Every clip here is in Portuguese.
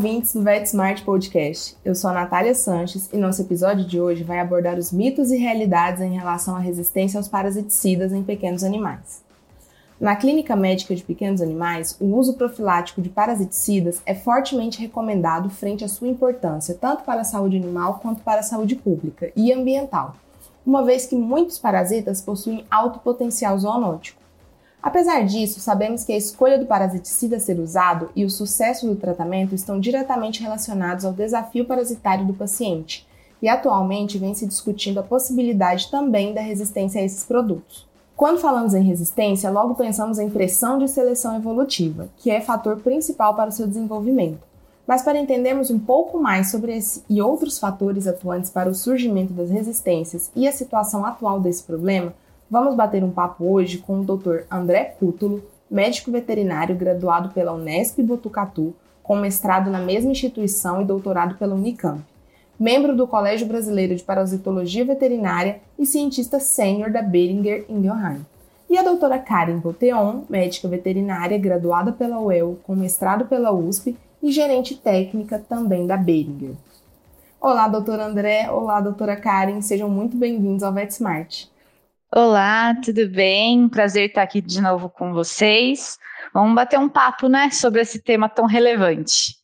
ouvintes do VetSmart Podcast. Eu sou a Natália Sanches e nosso episódio de hoje vai abordar os mitos e realidades em relação à resistência aos parasiticidas em pequenos animais. Na clínica médica de pequenos animais, o uso profilático de parasiticidas é fortemente recomendado frente à sua importância tanto para a saúde animal quanto para a saúde pública e ambiental, uma vez que muitos parasitas possuem alto potencial zoonótico. Apesar disso, sabemos que a escolha do parasiticida a ser usado e o sucesso do tratamento estão diretamente relacionados ao desafio parasitário do paciente, e atualmente vem se discutindo a possibilidade também da resistência a esses produtos. Quando falamos em resistência, logo pensamos em pressão de seleção evolutiva, que é fator principal para o seu desenvolvimento. Mas para entendermos um pouco mais sobre esse e outros fatores atuantes para o surgimento das resistências e a situação atual desse problema, Vamos bater um papo hoje com o Dr. André Cútulo, médico veterinário graduado pela Unesp Botucatu, com mestrado na mesma instituição e doutorado pela Unicamp, membro do Colégio Brasileiro de Parasitologia Veterinária e cientista sênior da Beringer Ingelheim. E a doutora Karen Boteon, médica veterinária graduada pela UEL, com mestrado pela USP e gerente técnica também da Beringer. Olá, doutor André. Olá, doutora Karen. Sejam muito bem-vindos ao VetSmart. Olá, tudo bem? Prazer estar aqui de novo com vocês. Vamos bater um papo, né, sobre esse tema tão relevante.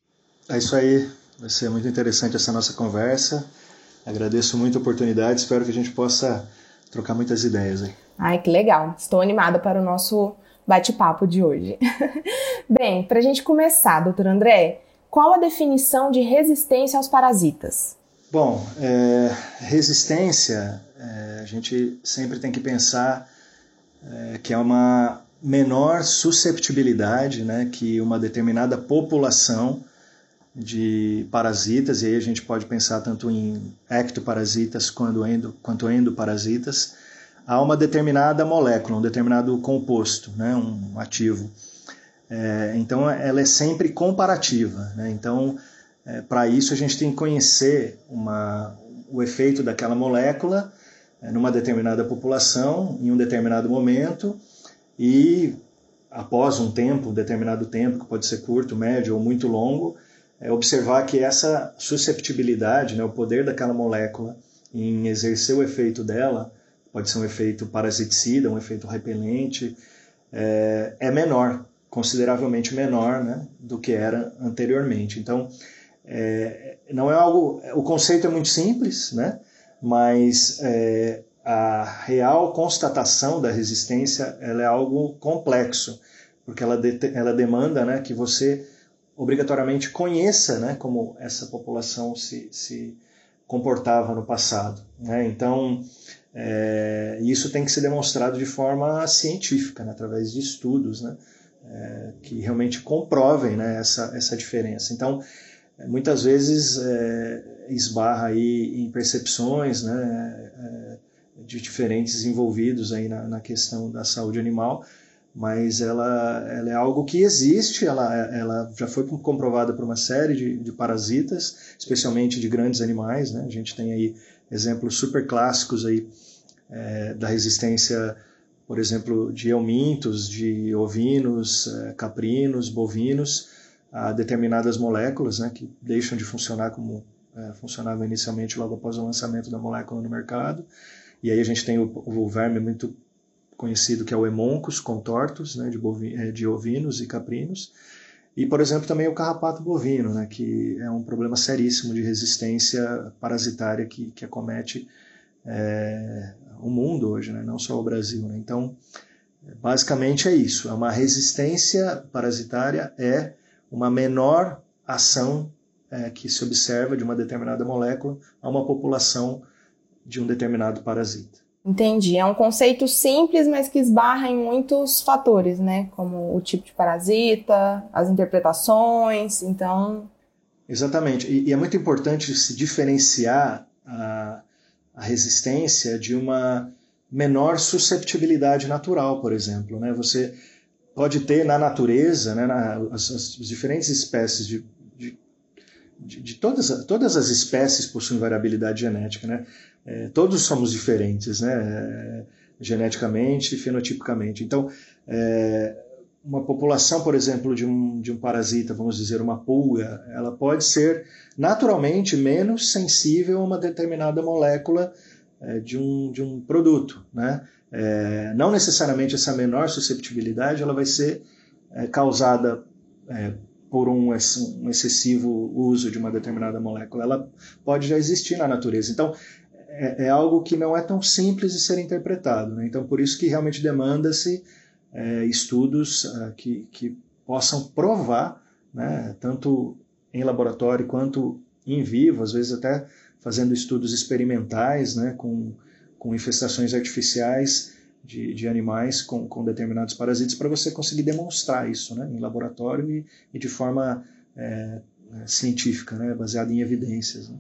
É isso aí. Vai ser muito interessante essa nossa conversa. Agradeço muito a oportunidade. Espero que a gente possa trocar muitas ideias aí. Ai, que legal. Estou animada para o nosso bate-papo de hoje. Bem, para a gente começar, doutor André, qual a definição de resistência aos parasitas? Bom, é, resistência é, a gente sempre tem que pensar é, que é uma menor susceptibilidade né, que uma determinada população de parasitas, e aí a gente pode pensar tanto em ectoparasitas quanto, endo, quanto endoparasitas, a uma determinada molécula, um determinado composto, né, um ativo. É, então ela é sempre comparativa. Né? Então, é, para isso a gente tem que conhecer uma, o efeito daquela molécula é, numa determinada população, em um determinado momento, e após um tempo, um determinado tempo, que pode ser curto, médio ou muito longo, é observar que essa susceptibilidade, né, o poder daquela molécula em exercer o efeito dela, pode ser um efeito parasiticida, um efeito repelente, é, é menor, consideravelmente menor né, do que era anteriormente. Então, é, não é algo. O conceito é muito simples, né? mas é, a real constatação da resistência ela é algo complexo, porque ela, de, ela demanda né, que você obrigatoriamente conheça né, como essa população se, se comportava no passado. Né? Então, é, isso tem que ser demonstrado de forma científica, né, através de estudos né, é, que realmente comprovem né, essa, essa diferença. Então, muitas vezes é, esbarra aí em percepções né, é, de diferentes envolvidos aí na, na, questão da saúde animal, mas ela, ela é algo que existe, ela, ela já foi comprovada por uma série de, de parasitas, especialmente de grandes animais. Né? A gente tem aí exemplos super clássicos aí, é, da resistência, por exemplo, de eumintos, de ovinos, é, caprinos, bovinos, a determinadas moléculas, né, que deixam de funcionar como é, funcionava inicialmente logo após o lançamento da molécula no mercado. E aí a gente tem o, o verme muito conhecido que é o Hemoncus contortus, né, de, é, de ovinos e caprinos. E, por exemplo, também o carrapato bovino, né, que é um problema seríssimo de resistência parasitária que, que acomete é, o mundo hoje, né, não só o Brasil. Né. Então, basicamente é isso. É uma resistência parasitária é uma menor ação é, que se observa de uma determinada molécula a uma população de um determinado parasita. Entendi. É um conceito simples, mas que esbarra em muitos fatores, né? Como o tipo de parasita, as interpretações, então. Exatamente. E, e é muito importante se diferenciar a, a resistência de uma menor susceptibilidade natural, por exemplo. Né? Você pode ter na natureza, né, na, as, as, diferentes espécies de, de, de, de, todas, todas as espécies possuem variabilidade genética, né? É, todos somos diferentes, né? É, geneticamente e fenotipicamente. Então, é, uma população, por exemplo, de um, de um parasita, vamos dizer, uma pulga, ela pode ser naturalmente menos sensível a uma determinada molécula de, um, de um produto. Né? É, não necessariamente essa menor susceptibilidade ela vai ser é, causada é, por um, um, excessivo uso de uma determinada molécula. Ela pode já existir na natureza. Então, é, é algo que não é tão simples de ser interpretado. Né? Então, por isso que realmente demanda-se é, estudos que, que possam provar, né, tanto em laboratório quanto em vivo, às vezes até fazendo estudos experimentais né, com, com infestações artificiais de, de animais com, com determinados parasitas para você conseguir demonstrar isso né, em laboratório e, e de forma é, científica, né, baseada em evidências. Né.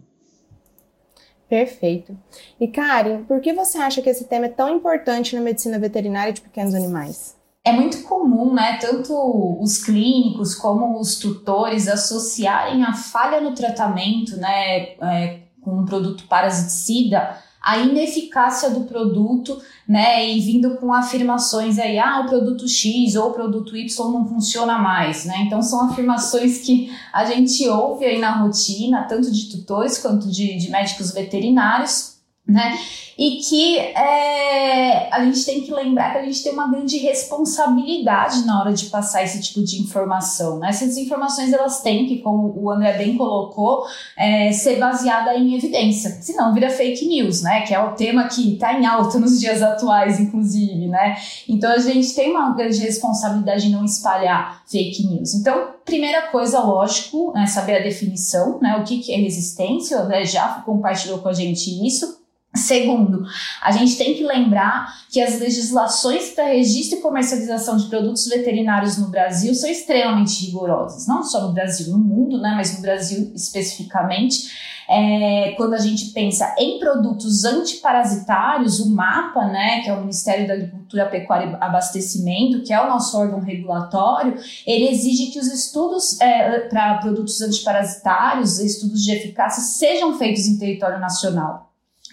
Perfeito. E Karen, por que você acha que esse tema é tão importante na medicina veterinária de pequenos animais? é muito comum, né, tanto os clínicos como os tutores associarem a falha no tratamento, né, é, com um produto parasiticida, a ineficácia do produto, né, e vindo com afirmações aí, ah, o produto X ou o produto Y não funciona mais, né? Então são afirmações que a gente ouve aí na rotina, tanto de tutores quanto de, de médicos veterinários, né? E que é, a gente tem que lembrar que a gente tem uma grande responsabilidade na hora de passar esse tipo de informação. Né? Essas informações elas têm que, como o André bem colocou, é, ser baseada em evidência. Senão vira fake news, né? Que é o tema que está em alta nos dias atuais, inclusive, né? Então a gente tem uma grande responsabilidade em não espalhar fake news. Então, primeira coisa, lógico, é saber a definição, né? O que, que é resistência, o André já compartilhou com a gente isso. Segundo, a gente tem que lembrar que as legislações para registro e comercialização de produtos veterinários no Brasil são extremamente rigorosas, não só no Brasil, no mundo, né, mas no Brasil especificamente. É, quando a gente pensa em produtos antiparasitários, o MAPA, né, que é o Ministério da Agricultura, Pecuária e Abastecimento, que é o nosso órgão regulatório, ele exige que os estudos é, para produtos antiparasitários, estudos de eficácia, sejam feitos em território nacional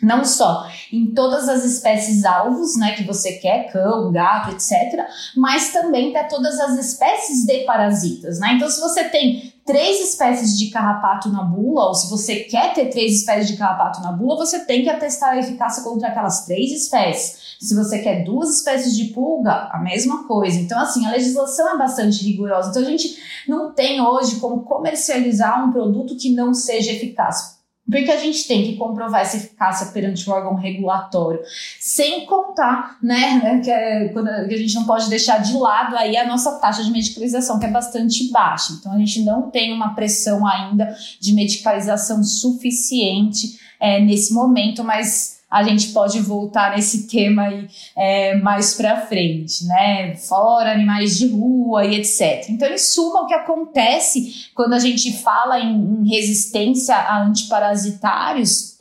não só em todas as espécies alvos, né, que você quer, cão, gato, etc, mas também para todas as espécies de parasitas, né? Então, se você tem três espécies de carrapato na bula, ou se você quer ter três espécies de carrapato na bula, você tem que atestar a eficácia contra aquelas três espécies. Se você quer duas espécies de pulga, a mesma coisa. Então, assim, a legislação é bastante rigorosa. Então, a gente não tem hoje como comercializar um produto que não seja eficaz porque a gente tem que comprovar essa eficácia perante o órgão regulatório, sem contar, né, né que, é, que a gente não pode deixar de lado aí a nossa taxa de medicalização, que é bastante baixa. Então, a gente não tem uma pressão ainda de medicalização suficiente é, nesse momento, mas a gente pode voltar nesse tema aí é, mais para frente, né? Fora animais de rua e etc. Então, em suma, o que acontece quando a gente fala em, em resistência a antiparasitários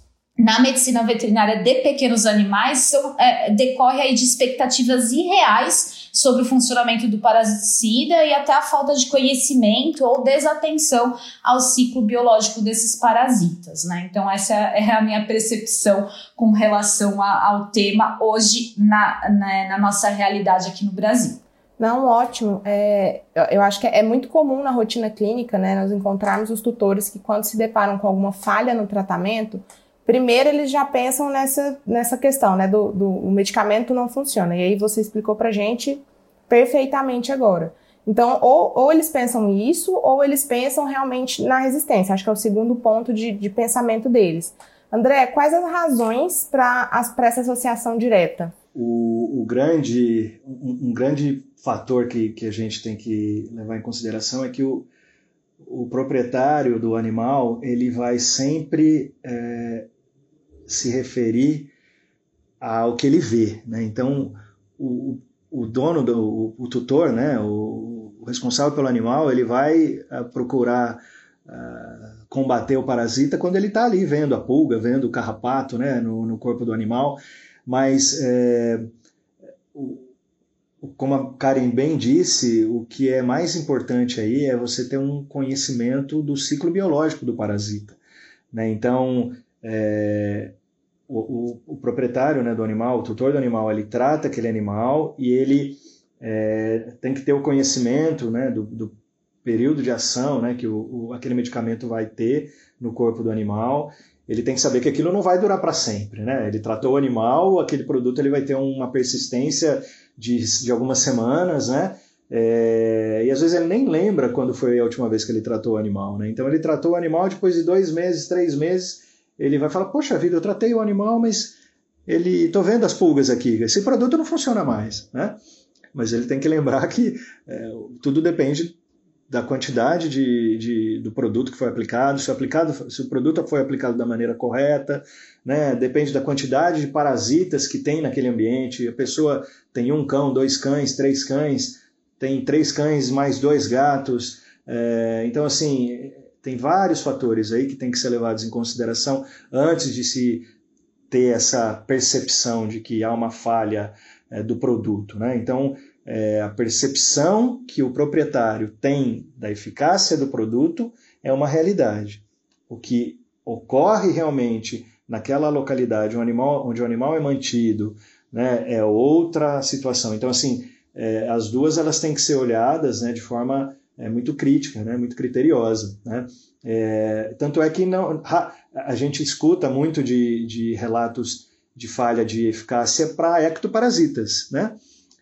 na medicina veterinária de pequenos animais são, é, decorre aí de expectativas irreais sobre o funcionamento do parasiticida e até a falta de conhecimento ou desatenção ao ciclo biológico desses parasitas, né? Então essa é a minha percepção com relação a, ao tema hoje na, na, na nossa realidade aqui no Brasil. Não, ótimo. É, eu acho que é muito comum na rotina clínica, né, nós encontrarmos os tutores que, quando se deparam com alguma falha no tratamento, primeiro eles já pensam nessa, nessa questão, né, do, do o medicamento não funciona. E aí você explicou pra gente perfeitamente agora. Então, ou, ou eles pensam isso, ou eles pensam realmente na resistência. Acho que é o segundo ponto de, de pensamento deles. André, quais as razões para essa associação direta? O, o grande, um, um, grande fator que, que a gente tem que levar em consideração é que o, o proprietário do animal ele vai sempre é, se referir ao que ele vê. Né? Então, o, o dono, do, o, o tutor, né? o, o, responsável pelo animal, ele vai uh, procurar uh, combater o parasita quando ele está ali vendo a pulga, vendo o carrapato né? no, no corpo do animal. Mas, é, o, como a Karen bem disse, o que é mais importante aí é você ter um conhecimento do ciclo biológico do parasita. Né? Então, é, o, o, o, proprietário né, do animal, o tutor do animal, ele trata aquele animal e ele é, tem que ter o conhecimento né, do, do período de ação né, que o, o, aquele medicamento vai ter no corpo do animal. Ele tem que saber que aquilo não vai durar para sempre. Né? Ele tratou o animal, aquele produto ele vai ter uma persistência de, de algumas semanas, né? É, e às vezes ele nem lembra quando foi a última vez que ele tratou o animal, né? Então ele tratou o animal depois de dois meses, três meses, ele vai falar: Poxa vida, eu tratei o animal, mas ele, tô vendo as pulgas aqui, esse produto não funciona mais, né? Mas ele tem que lembrar que é, tudo depende da quantidade de, de, do produto que foi aplicado, se, aplicado, se o produto foi aplicado da maneira correta, né? depende da quantidade de parasitas que tem naquele ambiente. A pessoa tem um cão, dois cães, três cães, tem três cães mais dois gatos. É, então, assim, tem vários fatores aí que tem que ser levados em consideração antes de se ter essa percepção de que há uma falha é, do produto. Né? Então, é, a percepção que o proprietário tem da eficácia do produto é uma realidade. O que ocorre realmente naquela localidade o animal, onde o animal é mantido né, é outra situação. Então, assim, é, as duas elas têm que ser olhadas né, de forma é, muito crítica, né, muito criteriosa. Né? É, tanto é que não, a gente escuta muito de, de relatos de falha de eficácia para ectoparasitas, né?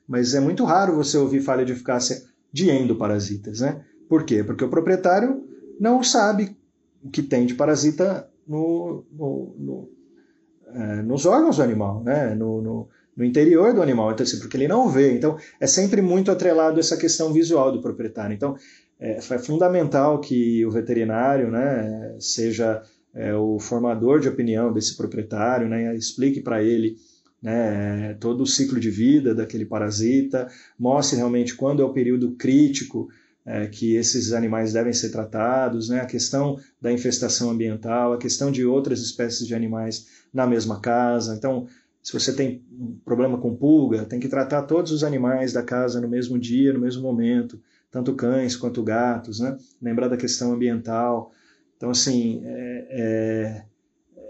mas é muito raro você ouvir falha de eficácia de endoparasitas. Né? Por quê? Porque o proprietário não sabe o que tem de parasita no, no, no é, nos órgãos do animal, né? no, no, no interior do animal, então, assim, porque ele não vê. Então, é sempre muito atrelado essa questão visual do proprietário. Então, é, é fundamental que o veterinário né, seja é, o formador de opinião desse proprietário, né, explique para ele né, todo o ciclo de vida daquele parasita, mostre realmente quando é o período crítico é, que esses animais devem ser tratados, né, a questão da infestação ambiental, a questão de outras espécies de animais na mesma casa. Então, se você tem um problema com pulga, tem que tratar todos os animais da casa no mesmo dia, no mesmo momento, tanto cães quanto gatos, né? Lembrar da questão ambiental. Então, assim, é, é,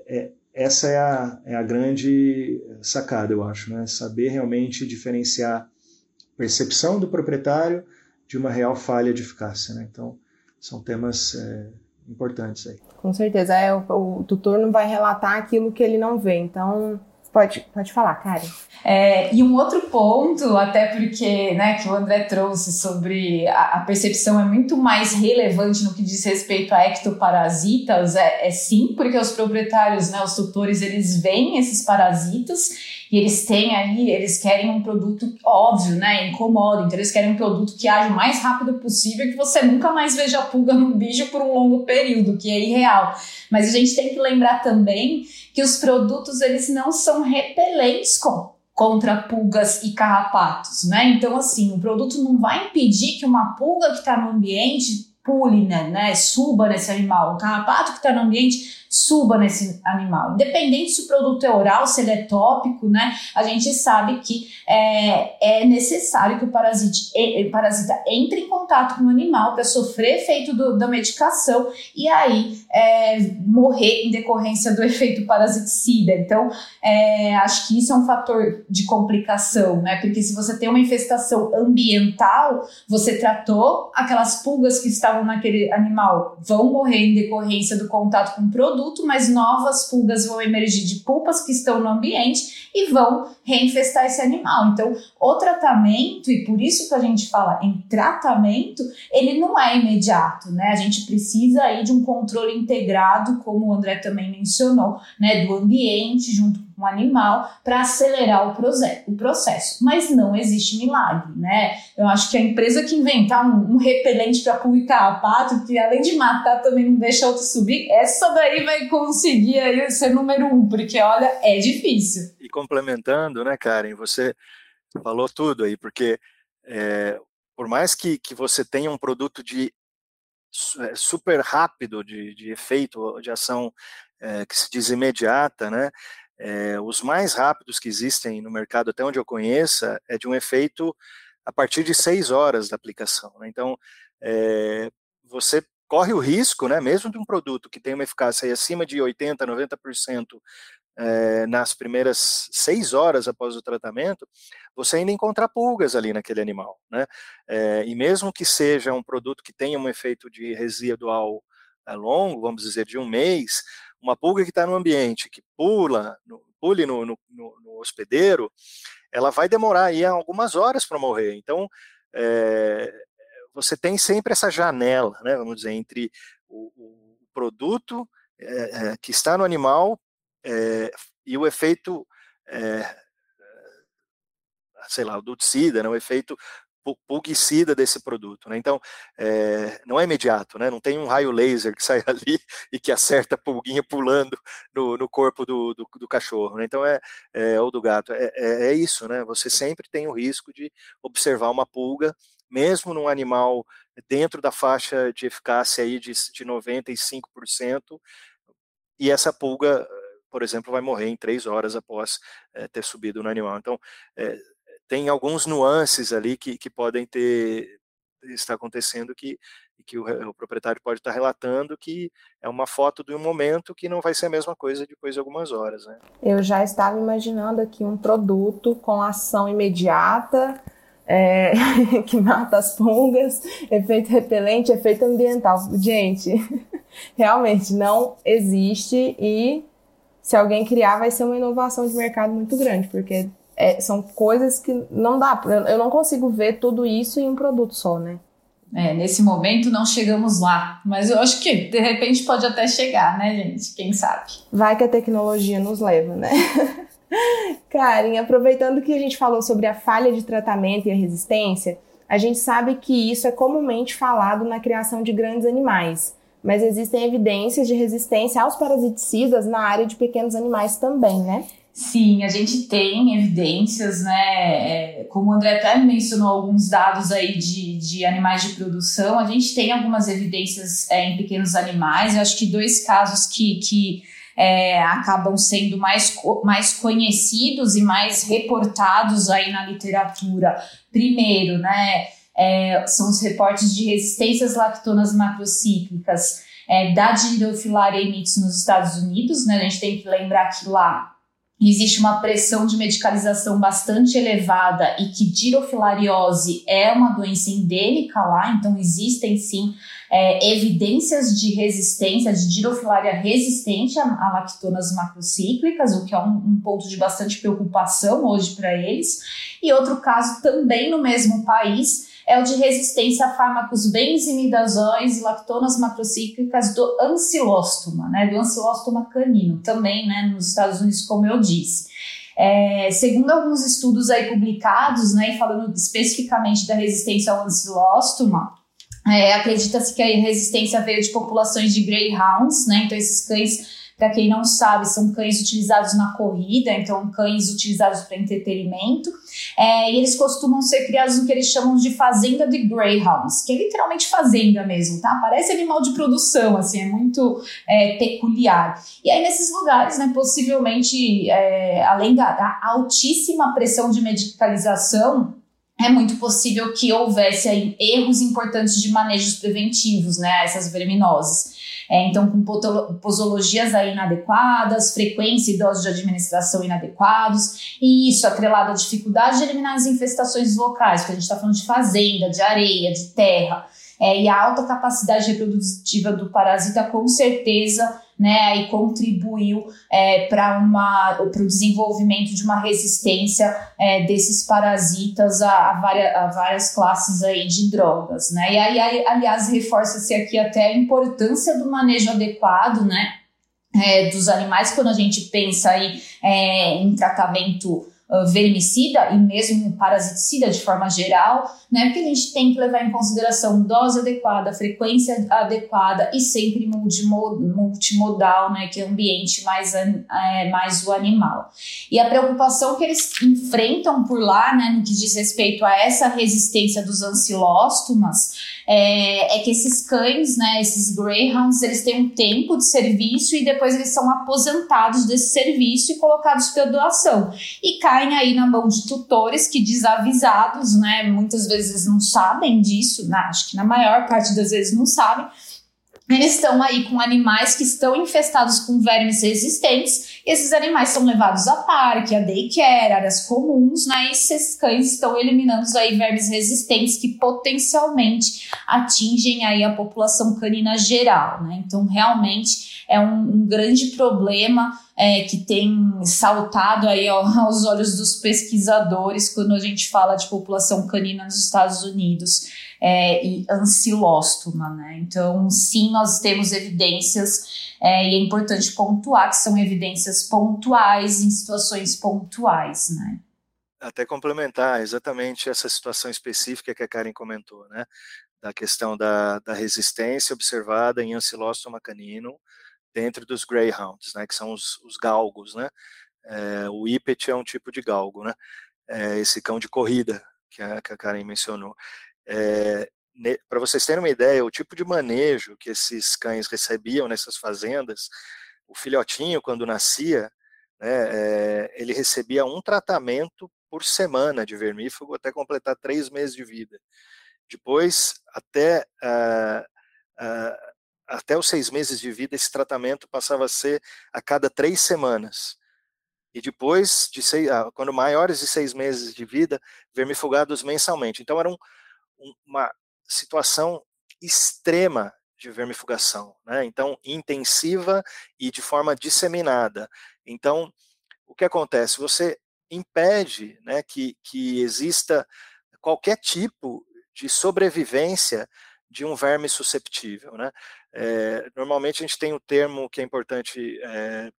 é essa é a, é a grande sacada, eu acho, né? Saber realmente diferenciar percepção do proprietário de uma real falha de eficácia, né? Então, são temas é, importantes aí. Com certeza, é, o, o tutor não vai relatar aquilo que ele não vê, então Pode, pode falar, Karen. É, e um outro ponto, até porque, né, que o André trouxe sobre a, a, percepção é muito mais relevante no que diz respeito a ectoparasitas, é, é sim, porque os proprietários, né, os tutores, eles veem esses parasitas e eles têm aí, eles querem um produto óbvio, né? Incomoda. Então eles querem um produto que age o mais rápido possível que você nunca mais veja pulga no bicho por um longo período, que é irreal. Mas a gente tem que lembrar também que os produtos eles não são repelentes com contra pulgas e carrapatos, né? Então, assim, o produto não vai impedir que uma pulga que está no ambiente pule, né, né, suba nesse animal. O carrapato que está no ambiente suba nesse animal. Independente se o produto é oral, se ele é tópico, né? A gente sabe que é, é necessário que o parasita, o parasita entre em contato com o animal para sofrer efeito do, da medicação e aí é, morrer em decorrência do efeito parasiticida. Então, é, acho que isso é um fator de complicação, né? Porque se você tem uma infestação ambiental, você tratou aquelas pulgas que estavam naquele animal, vão morrer em decorrência do contato com o produto produto, mas novas pulgas vão emergir de pulpas que estão no ambiente e vão reinfestar esse animal. Então, o tratamento, e por isso que a gente fala em tratamento, ele não é imediato, né? A gente precisa aí de um controle integrado, como o André também mencionou, né? Do ambiente junto um animal para acelerar o, o processo. Mas não existe milagre, né? Eu acho que a empresa que inventar um, um repelente para pulga carrapato, que além de matar também não deixa outro subir, essa daí vai conseguir aí ser número um, porque olha, é difícil. E complementando, né, Karen, você falou tudo aí, porque é, por mais que, que você tenha um produto de é, super rápido de, de efeito, de ação é, que se diz imediata, né? É, os mais rápidos que existem no mercado, até onde eu conheça, é de um efeito a partir de seis horas da aplicação. Né? Então, é, você corre o risco, né, mesmo de um produto que tem uma eficácia acima de 80%, 90% é, nas primeiras seis horas após o tratamento, você ainda encontra pulgas ali naquele animal, né? É, e mesmo que seja um produto que tenha um efeito de residual longo, vamos dizer, de um mês, uma pulga que está no ambiente, que pula, no, pule no, no, no, hospedeiro, ela vai demorar aí algumas horas para morrer. Então, é, você tem sempre essa janela, né, vamos dizer, entre o, o produto é, que está no animal e o efeito sei lá, o duticida, né, o efeito pulguicida desse produto. Né? Então, é, não é imediato, né? não tem um raio laser que sai ali e que acerta a pulguinha pulando no, no corpo do, do, do cachorro. Né? Então, é, é, ou do gato. É, é, é, isso, né? você sempre tem o risco de observar uma pulga, mesmo num animal dentro da faixa de eficácia aí de, de 95%, e essa pulga, por exemplo, vai morrer em três horas após é, ter subido no animal. Então, é, tem alguns nuances ali que, que podem ter está acontecendo que que o, o, proprietário pode estar relatando que é uma foto de um momento que não vai ser a mesma coisa depois de algumas horas. Né? Eu já estava imaginando aqui um produto com ação imediata, é, que mata as pulgas, efeito repelente, efeito ambiental. Gente, realmente não existe e se alguém criar vai ser uma inovação de mercado muito grande, porque é, são coisas que não dá, eu não consigo ver tudo isso em um produto só, né? É, nesse momento não chegamos lá, mas eu acho que de repente pode até chegar, né, gente? Quem sabe? Vai que a tecnologia nos leva, né? Karen, aproveitando que a gente falou sobre a falha de tratamento e a resistência, a gente sabe que isso é comumente falado na criação de grandes animais, mas existem evidências de resistência aos parasiticidas na área de pequenos animais também, né? Sim, a gente tem evidências, né? É, como o André até mencionou alguns dados aí de, de animais de produção, a gente tem algumas evidências é, em pequenos animais. Eu acho que dois casos que, que é, acabam sendo mais, mais conhecidos e mais reportados aí na literatura. Primeiro, né? É, são os reportes de resistências lactonas macrocíclicas é, da Dirofilaria emitis nos Estados Unidos, né? A gente tem que lembrar que lá existe uma pressão de medicalização bastante elevada e que dirofilariose é uma doença endêmica lá, então existem sim é, evidências de resistência, de dirofilaria resistente a, a lactonas macrocíclicas, o que é um, um ponto de bastante preocupação hoje para eles. E outro caso também no mesmo país é o de resistência a fármacos benzimidazóis e lactonas macrocíclicas do ancilóstoma, né, do ancilóstoma canino, também né, nos Estados Unidos, como eu disse. É, segundo alguns estudos aí publicados, né, falando especificamente da resistência ao ancilóstoma, é, acredita-se que a resistência veio de populações de greyhounds, né, então esses cães para quem não sabe, são cães utilizados na corrida, então cães utilizados para entretenimento. É, e eles costumam ser criados no que eles chamam de fazenda de greyhounds, que é literalmente fazenda mesmo, tá? Parece animal de produção, assim, é muito é, peculiar. E aí nesses lugares, né, possivelmente, é, além da, da altíssima pressão de medicalização, é muito possível que houvesse aí erros importantes de manejos preventivos, né, essas verminoses. É, então, com posologias aí inadequadas, frequência e dose de administração inadequados, e isso atrelado à dificuldade de eliminar as infestações locais, porque a gente está falando de fazenda, de areia, de terra, é, e a alta capacidade reprodutiva do parasita com certeza né, e contribuiu é, para o desenvolvimento de uma resistência é, desses parasitas a, a, várias, a, várias, classes aí de drogas, né? E aí, aliás, reforça-se aqui até a importância do manejo adequado, né? É, dos animais quando a gente pensa aí é, em tratamento uh, vermicida e mesmo parasiticida de forma geral, né? Porque a gente tem que levar em consideração dose adequada, frequência adequada e sempre multimodal, né? Que é ambiente mais, é, mais o animal. E a preocupação que eles enfrentam por lá, né? No que diz respeito a essa resistência dos ancilóstomas, é, é, que esses cães, né, esses greyhounds, eles têm um tempo de serviço e depois eles são aposentados desse serviço e colocados pela doação. E caem aí na mão de tutores que desavisados, né, muitas vezes não sabem disso, né, acho que na maior parte das vezes não sabem, eles estão aí com animais que estão infestados com vermes resistentes, esses animais são levados a parque, a daycare, áreas comuns, né? E esses cães estão eliminando aí vermes resistentes que potencialmente atingem aí a população canina geral, né? Então, realmente é um, um grande problema é, que tem saltado aí aos olhos dos pesquisadores quando a gente fala de população canina nos Estados Unidos é, e ancilóstoma, né? Então, sim, nós temos evidências é, e é importante pontuar que são evidências pontuais em situações pontuais, né? Até complementar exatamente essa situação específica que a Karen comentou, né? Da questão da, da resistência observada em ancilóstoma canino dentro dos greyhounds, né? Que são os, os galgos, né? É, o Ipet é um tipo de galgo, né? É, esse cão de corrida que a, que a Karen mencionou. É, Para vocês terem uma ideia, o tipo de manejo que esses cães recebiam nessas fazendas, o filhotinho, quando nascia, né, é, ele recebia um tratamento por semana de vermífugo até completar três meses de vida. Depois, até, uh, até os seis meses de vida, esse tratamento passava a ser a cada três semanas. E depois, de seis, uh, quando maiores de seis meses de vida, vermifugados mensalmente. Então, era um, uma situação extrema de vermifugação, né? Então, intensiva e de forma disseminada. Então, o que acontece? Você impede né, que, que exista qualquer tipo de sobrevivência de um verme susceptível. Né? É, normalmente a gente tem um termo que é importante é,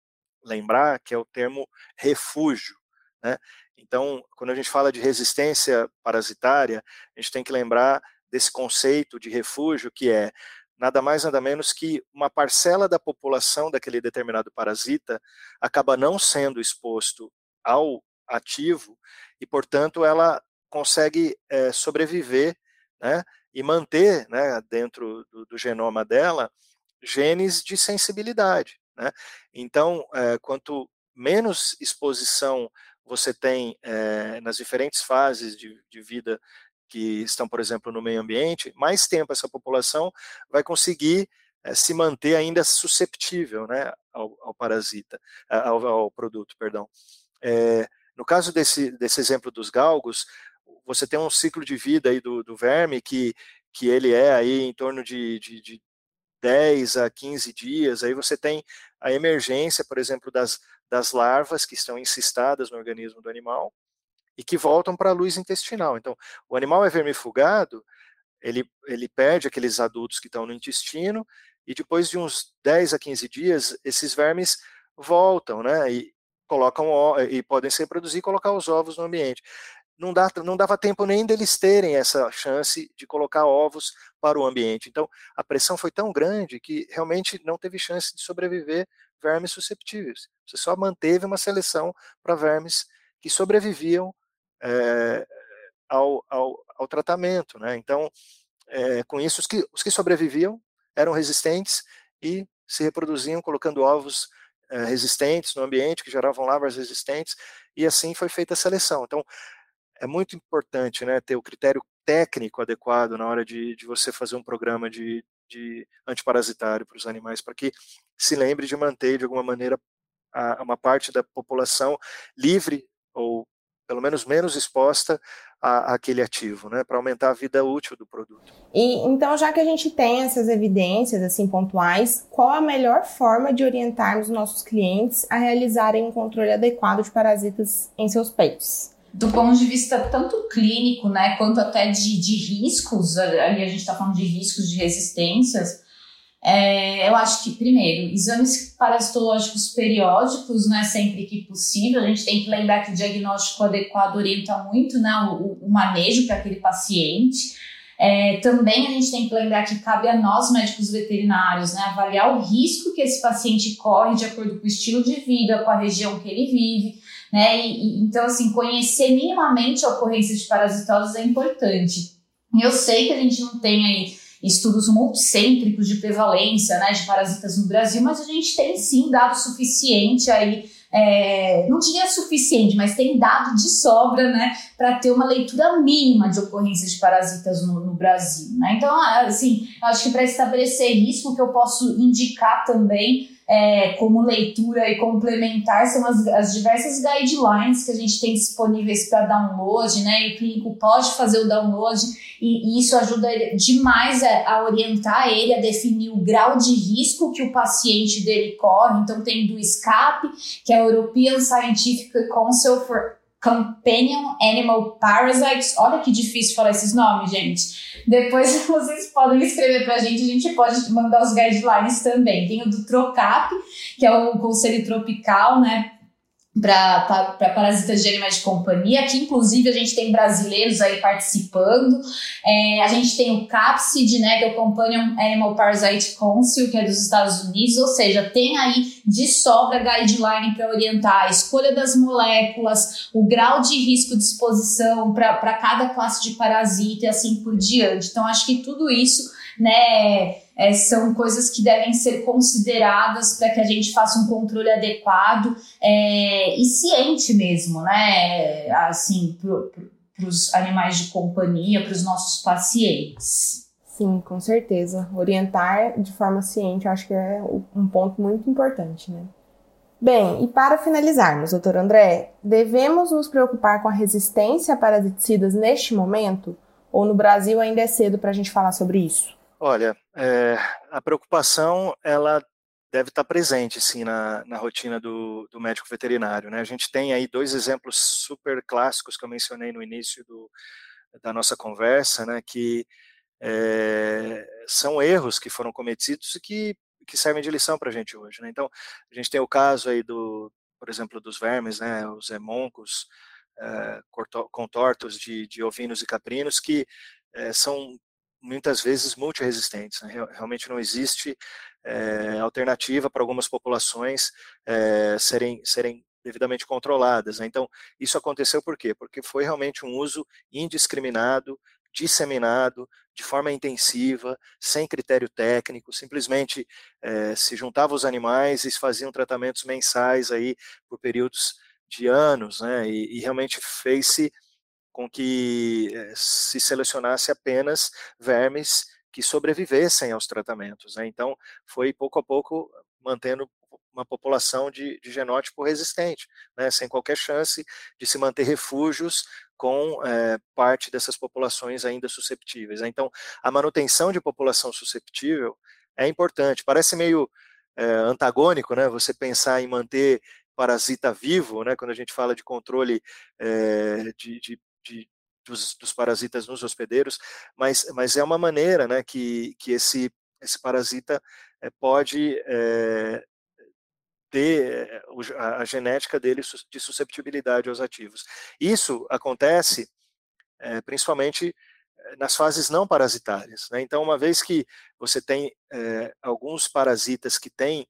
lembrar, que é o termo refúgio. Né? Então, quando a gente fala de resistência parasitária, a gente tem que lembrar desse conceito de refúgio, que é nada mais nada menos que uma parcela da população daquele determinado parasita acaba não sendo exposto ao ativo e, portanto, ela consegue é, sobreviver né, e manter né, dentro do, do, genoma dela genes de sensibilidade. Né? Então, é, quanto menos exposição você tem é, nas diferentes fases de, de, vida que estão, por exemplo, no meio ambiente, mais tempo essa população vai conseguir é, se manter ainda susceptível né, ao, ao parasita, ao, ao, produto, perdão. É, no caso desse, desse exemplo dos galgos, você tem um ciclo de vida aí do, do verme que, que ele é aí em torno de, de, de 10 a 15 dias, aí você tem a emergência, por exemplo, das, das larvas que estão encistadas no organismo do animal e que voltam para a luz intestinal. Então, o animal é vermifugado, ele, ele perde aqueles adultos que estão no intestino e depois de uns 10 a 15 dias, esses vermes voltam, né, e colocam e podem se reproduzir e colocar os ovos no ambiente não, dá, não dava tempo nem deles terem essa chance de colocar ovos para o ambiente. Então, a pressão foi tão grande que realmente não teve chance de sobreviver vermes susceptíveis. Você só manteve uma seleção para vermes que sobreviviam é, ao, ao, ao, tratamento. Né? Então, é, com isso, os que, os que sobreviviam eram resistentes e se reproduziam colocando ovos é, resistentes no ambiente, que geravam larvas resistentes, e assim foi feita a seleção. Então, é muito importante né, ter o critério técnico adequado na hora de, de você fazer um programa de, de antiparasitário para os animais, para que se lembre de manter, de alguma maneira, a, uma parte da população livre ou pelo menos menos exposta a, aquele ativo, né, para aumentar a vida útil do produto. E então, já que a gente tem essas evidências assim pontuais, qual a melhor forma de orientarmos nossos clientes a realizarem um controle adequado de parasitas em seus peitos? Do ponto de vista tanto clínico, né, quanto até de, de riscos, ali a gente está falando de riscos de resistências, é, eu acho que, primeiro, exames parasitológicos periódicos, né, sempre que possível, a gente tem que lembrar que o diagnóstico adequado orienta muito, né, o, o manejo para aquele paciente, é, também a gente tem que lembrar que cabe a nós, médicos veterinários, né, avaliar o risco que esse paciente corre de acordo com o estilo de vida, com a região que ele vive, né? E, e, então, assim, conhecer minimamente a ocorrência de parasitoses é importante. Eu sei que a gente não tem aí estudos multicêntricos de prevalência né, de parasitas no Brasil, mas a gente tem sim dado suficiente aí é, não diria suficiente, mas tem dado de sobra, né, para ter uma leitura mínima de ocorrências de parasitas no, no Brasil, né? Então, assim, acho que para estabelecer risco, que eu posso indicar também é, como leitura e complementar são as, as, diversas guidelines que a gente tem disponíveis para download, né? E o clínico pode fazer o download e, e isso ajuda demais a, a, orientar ele a definir o grau de risco que o paciente dele corre. Então tem do SCAP, que é a European Scientific Council for Companion Animal Parasites. Olha que difícil falar esses nomes, gente. Depois vocês podem escrever pra gente, a gente pode mandar os guidelines também. Tem o do TROCAP, que é o Conselho Tropical, né? Para parasitas de animais de companhia, que inclusive a gente tem brasileiros aí participando. É, a gente tem o CAPSID, né, que é o Companion Animal Parasite Council, que é dos Estados Unidos, ou seja, tem aí de sobra guideline para orientar a escolha das moléculas, o grau de risco de exposição para cada classe de parasita e assim por diante. Então, acho que tudo isso, né, é, são coisas que devem ser consideradas para que a gente faça um controle adequado é, e ciente mesmo, né? Assim, para os animais de companhia, para os nossos pacientes. Sim, com certeza. Orientar de forma ciente, acho que é um ponto muito importante, né? Bem, e para finalizarmos, doutor André, devemos nos preocupar com a resistência a parasiticidas neste momento? Ou no Brasil ainda é cedo para a gente falar sobre isso? Olha, é, a preocupação ela deve estar presente sim na, na rotina do, do, médico veterinário. Né? A gente tem aí dois exemplos super clássicos que eu mencionei no início do, da nossa conversa, né, que é, são erros que foram cometidos e que, que servem de lição para a gente hoje. Né? Então, a gente tem o caso aí do, por exemplo, dos vermes, né, os hemoncos, é, contortos de, de ovinos e caprinos, que é, são muitas vezes multiresistentes. Né? Realmente não existe é, alternativa para algumas populações é, serem, serem devidamente controladas. Né? Então, isso aconteceu por quê? Porque foi realmente um uso indiscriminado, disseminado, de forma intensiva, sem critério técnico, simplesmente é, se juntava os animais e faziam tratamentos mensais aí por períodos de anos, né? E, e realmente fez-se com que eh, se selecionasse apenas vermes que sobrevivessem aos tratamentos. Né? Então, foi pouco a pouco mantendo uma população de, de genótipo resistente, né? sem qualquer chance de se manter refúgios com é, parte dessas populações ainda susceptíveis. Né? Então, a manutenção de população susceptível é importante. Parece meio é, antagônico, né? Você pensar em manter parasita vivo, né? Quando a gente fala de controle é, de, de de, dos, dos, parasitas nos hospedeiros, mas, mas é uma maneira né, que, que esse, esse parasita é, pode é, ter a, a, genética dele de susceptibilidade aos ativos. Isso acontece é, principalmente nas fases não parasitárias. Né? Então, uma vez que você tem alguns parasitas que têm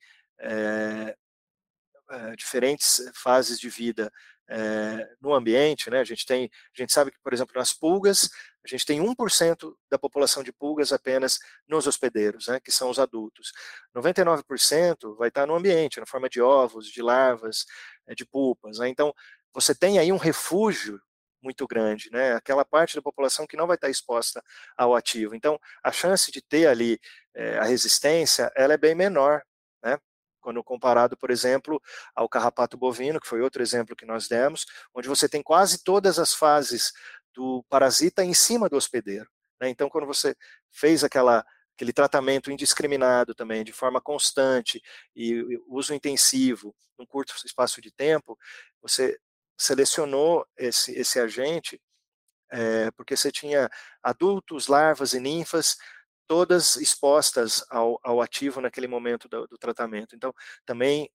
diferentes fases de vida é, no ambiente, né? A gente tem, a gente sabe que, por exemplo, nas pulgas, a gente tem 1% da população de pulgas apenas nos hospedeiros, né, que são os adultos. 99% vai estar no ambiente, na forma de ovos, de larvas, eh, de pulpas. Né? Então, você tem aí um refúgio muito grande, né? Aquela parte da população que não vai estar exposta ao ativo. Então, a chance de ter ali é, a resistência, ela é bem menor, né? Quando comparado, por exemplo, ao carrapato bovino, que foi outro exemplo que nós demos, onde você tem quase todas as fases do parasita em cima do hospedeiro. Né? Então, quando você fez aquela, aquele tratamento indiscriminado também, de forma constante e uso intensivo, num curto espaço de tempo, você selecionou esse, esse agente é, porque você tinha adultos, larvas e ninfas todas expostas ao, ao ativo naquele momento do, do, tratamento. Então, também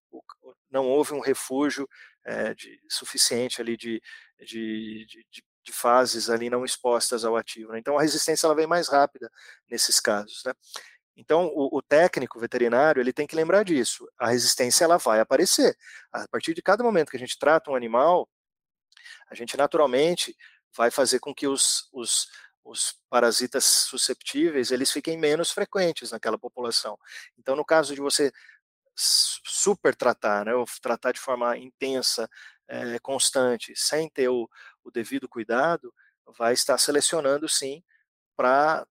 não houve um refúgio é, de, suficiente ali de, de, de, de, fases ali não expostas ao ativo. Né? Então, a resistência ela vem mais rápida nesses casos. Né? Então, o, o, técnico veterinário ele tem que lembrar disso. A resistência ela vai aparecer. A partir de cada momento que a gente trata um animal, a gente naturalmente vai fazer com que os, os os parasitas susceptíveis eles fiquem menos frequentes naquela população. Então, no caso de você super tratar, né, ou tratar de forma intensa, é, constante, sem ter o, o devido cuidado, vai estar selecionando sim para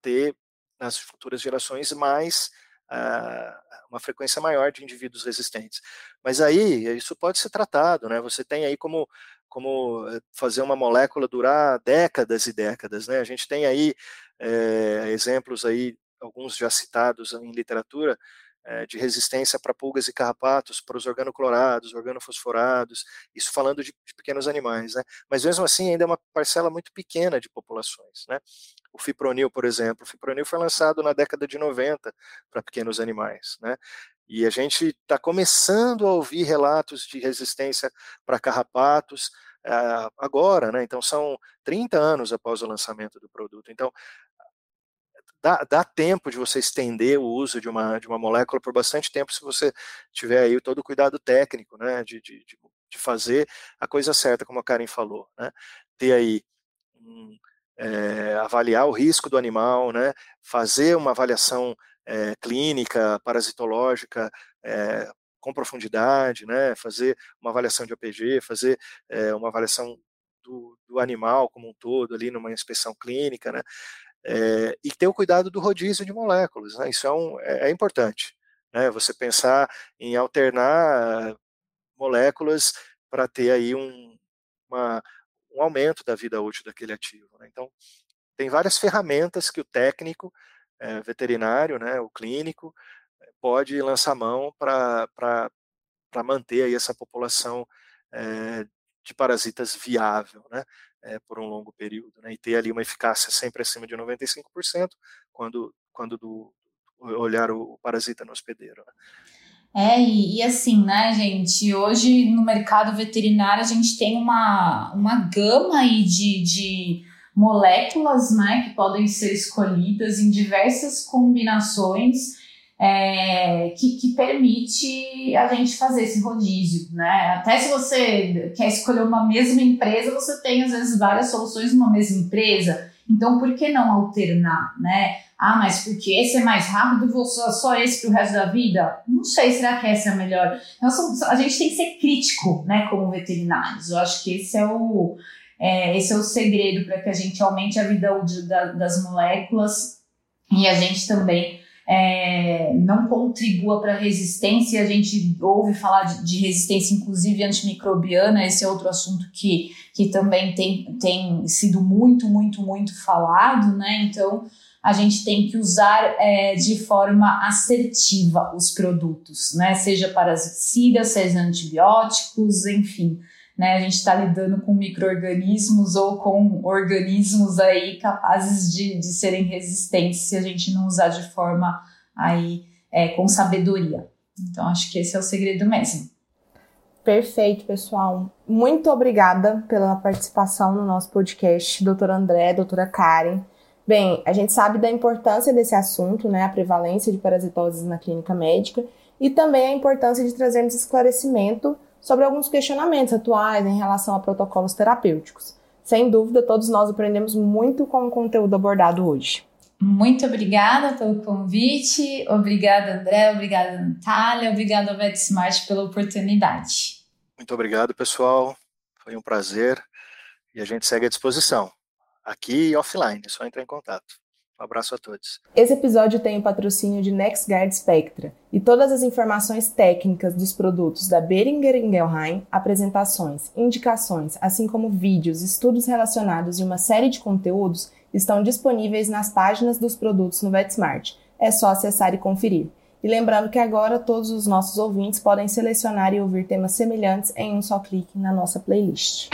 ter nas futuras gerações mais uh, uma frequência maior de indivíduos resistentes. Mas aí isso pode ser tratado, né? Você tem aí como como eh, fazer uma molécula durar décadas e décadas, né? A gente tem aí é, exemplos aí alguns já citados em literatura é, de resistência para pulgas e carrapatos, para os organoclorados, organofosforados, isso falando de, de, pequenos animais, né? Mas mesmo assim ainda é uma parcela muito pequena de populações, né? O fipronil, por exemplo, o fipronil foi lançado na década de 90 para pequenos animais, né? E a gente está começando a ouvir relatos de resistência para carrapatos uh, agora, né? Então são 30 anos após o lançamento do produto. Então dá, dá, tempo de você estender o uso de uma, de uma molécula por bastante tempo se você tiver aí todo o cuidado técnico, né, de, de, de fazer a coisa certa, como a Karen falou, né, ter aí um, é, avaliar o risco do animal, né, fazer uma avaliação é, clínica, parasitológica, é, com profundidade, né, fazer uma avaliação de OPG, fazer uma avaliação do, do, animal como um todo ali numa inspeção clínica, né, é, e ter o cuidado do rodízio de moléculas, né? isso é, um, é, é importante. Né? Você pensar em alternar moléculas para ter aí um, uma, um aumento da vida útil daquele ativo. Né? Então, tem várias ferramentas que o técnico é, veterinário, né, o clínico, pode lançar mão para manter aí essa população é, de parasitas viável. Né? é, por um longo período, né, e ter ali uma eficácia sempre acima de 95% quando, quando do, olhar o parasita no hospedeiro. Né. É, e, e, assim, né, gente, hoje no mercado veterinário a gente tem uma, uma gama aí de, de moléculas, né, que podem ser escolhidas em diversas combinações é, que, que, permite a gente fazer esse rodízio, né? Até se você quer escolher uma mesma empresa, você tem às vezes várias soluções numa mesma empresa. Então, por que não alternar, né? Ah, mas porque esse é mais rápido, vou só, só esse para o resto da vida? Não sei, será que essa é a melhor? Então, a gente tem que ser crítico, né, como veterinários. Eu acho que esse é o, é, esse é o segredo para que a gente aumente a vida útil da, das moléculas e a gente também é, não contribua para resistência. A gente ouve falar de, de, resistência, inclusive antimicrobiana, esse é outro assunto que, que também tem, tem sido muito, muito, muito falado, né? Então, a gente tem que usar é, de forma assertiva os produtos, né? Seja parasiticidas, seja antibióticos, enfim né? A gente está lidando com micro-organismos ou com organismos aí capazes de, de serem resistentes se a gente não usar de forma aí é, com sabedoria. Então, acho que esse é o segredo mesmo. Perfeito, pessoal. Muito obrigada pela participação no nosso podcast, doutora André, doutora Karen. Bem, a gente sabe da importância desse assunto, né, a prevalência de parasitoses na clínica médica, e também a importância de trazermos esclarecimento sobre alguns questionamentos atuais em relação a protocolos terapêuticos. Sem dúvida, todos nós aprendemos muito com o conteúdo abordado hoje. Muito obrigada pelo convite, obrigada André, obrigada Natália, obrigada VetSmart pela oportunidade. Muito obrigado, pessoal. Foi um prazer e a gente segue à disposição, aqui e offline, é só entrar em contato. Um abraço a todos. Esse episódio tem o patrocínio de NextGuard Spectra e todas as informações técnicas dos produtos da Beringer Ingelheim, apresentações, indicações, assim como vídeos, estudos relacionados e uma série de conteúdos estão disponíveis nas páginas dos produtos no VetSmart. É só acessar e conferir. E lembrando que agora todos os nossos ouvintes podem selecionar e ouvir temas semelhantes em um só clique na nossa playlist.